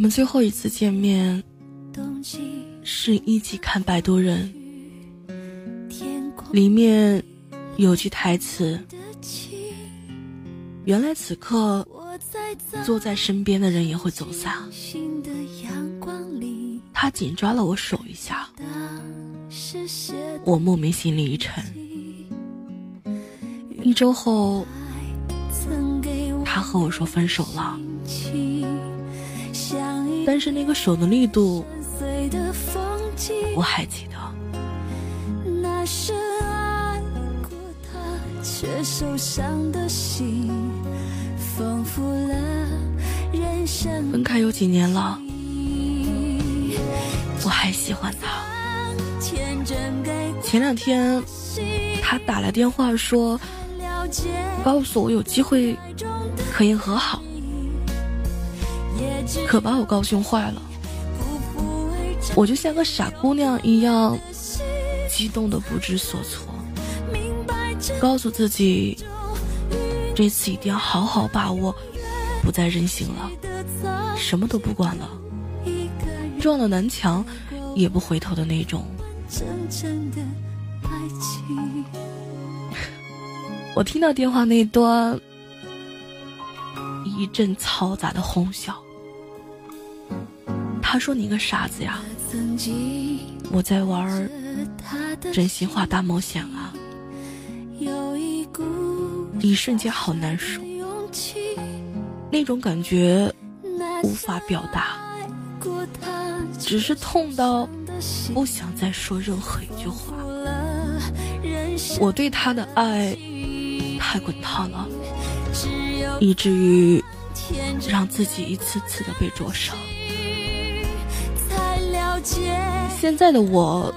我们最后一次见面，是一起看《摆渡人》，里面有句台词：“原来此刻坐在身边的人也会走散。”他紧抓了我手一下，我莫名心里一沉。一周后，他和我说分手了，但是那个手的力度，我还记得。分开有几年了，我还喜欢他。前两天，他打来电话说。告诉我有机会可以和好，可把我高兴坏了。我就像个傻姑娘一样，激动的不知所措。告诉自己，这次一定要好好把握，不再任性了，什么都不管了，撞了南墙也不回头的那种。我听到电话那端一阵嘈杂的哄笑，他说：“你个傻子呀，我在玩真心话大冒险啊！”一瞬间好难受，那种感觉无法表达，只是痛到不想再说任何一句话。我对他的爱。太滚烫了，以至于让自己一次次的被灼伤。现在的我，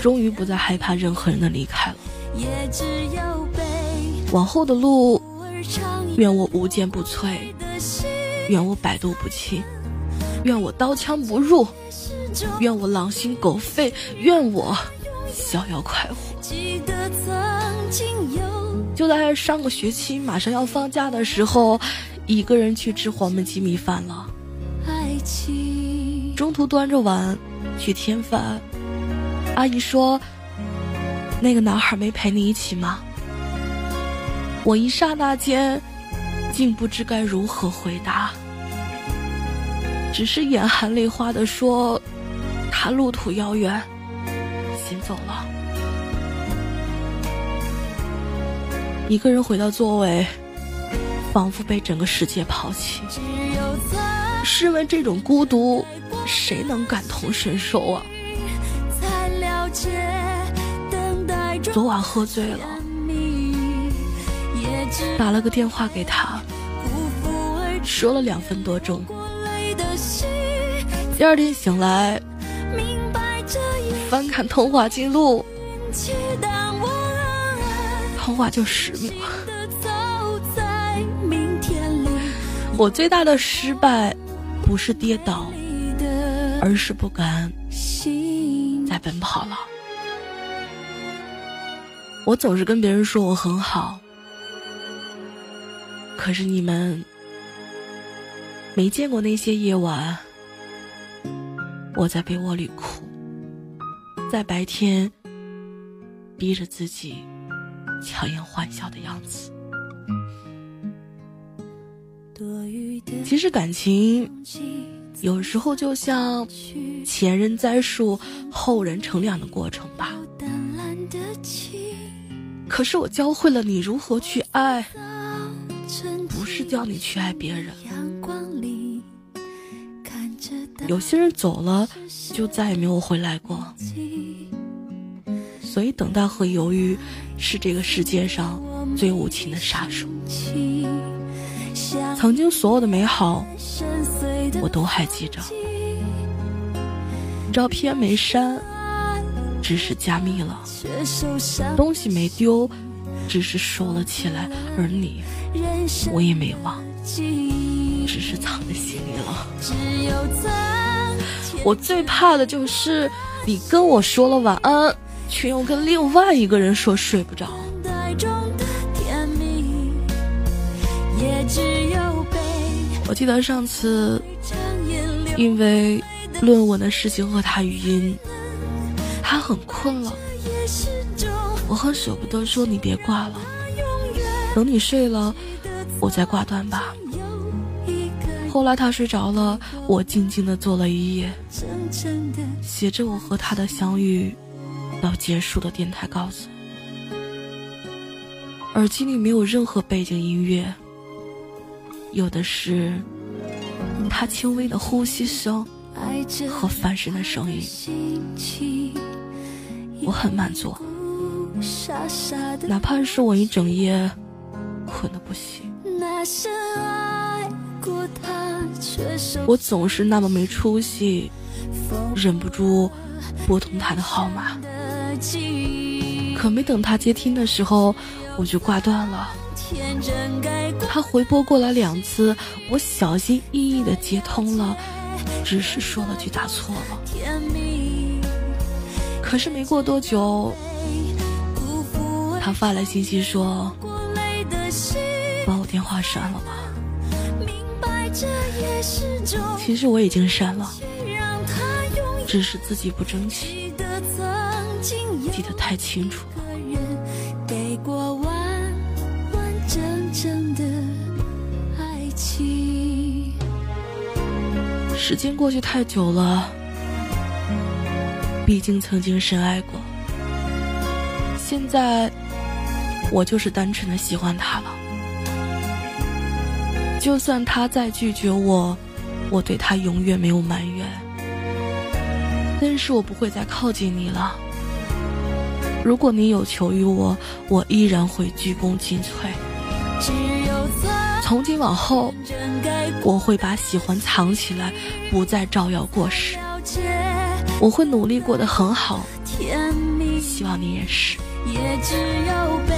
终于不再害怕任何人的离开了。往后的路，愿我无坚不摧，愿我百毒不侵，愿我刀枪不入，愿我狼心狗肺，愿我逍遥快活。就在上个学期马上要放假的时候，一个人去吃黄焖鸡米饭了。中途端着碗去添饭，阿姨说：“那个男孩没陪你一起吗？”我一刹那间竟不知该如何回答，只是眼含泪花的说：“他路途遥远，先走了。”一个人回到座位，仿佛被整个世界抛弃。试问这种孤独，谁能感同身受啊？昨晚喝醉了，打了个电话给他，说了两分多钟。第二天醒来，翻看通话记录。通话就十秒。我最大的失败，不是跌倒，而是不敢再奔跑了。我总是跟别人说我很好，可是你们没见过那些夜晚，我在被窝里哭，在白天逼着自己。强颜欢笑的样子。其实感情有时候就像前人栽树，后人乘凉的过程吧。可是我教会了你如何去爱，不是教你去爱别人。有些人走了，就再也没有回来过。所以，等待和犹豫是这个世界上最无情的杀手。曾经所有的美好，我都还记着。照片没删，只是加密了；东西没丢，只是收了起来。而你，我也没忘，只是藏在心里了。我最怕的就是你跟我说了晚安。却又跟另外一个人说睡不着。我记得上次因为论文的事情和他语音，他很困了。我很舍不得说你别挂了，等你睡了，我再挂断吧。后来他睡着了，我静静的坐了一夜，写着我和他的相遇到结束的电台告诉。耳机里没有任何背景音乐，有的是他轻微的呼吸声和翻身的声音。我很满足，哪怕是我一整夜困得不行。我总是那么没出息，忍不住拨通他的号码，可没等他接听的时候，我就挂断了。他回拨过来两次，我小心翼翼的接通了，只是说了句打错了。可是没过多久，他发来信息说：“把我电话删了吧。”其实我已经删了，只是自己不争气，记得太清楚了。真的爱情时间过去太久了，毕竟曾经深爱过，现在我就是单纯的喜欢他了。就算他再拒绝我，我对他永远没有埋怨。但是我不会再靠近你了。如果你有求于我，我依然会鞠躬尽瘁。从今往后，我会把喜欢藏起来，不再招摇过市。我会努力过得很好，希望你也是。也只有被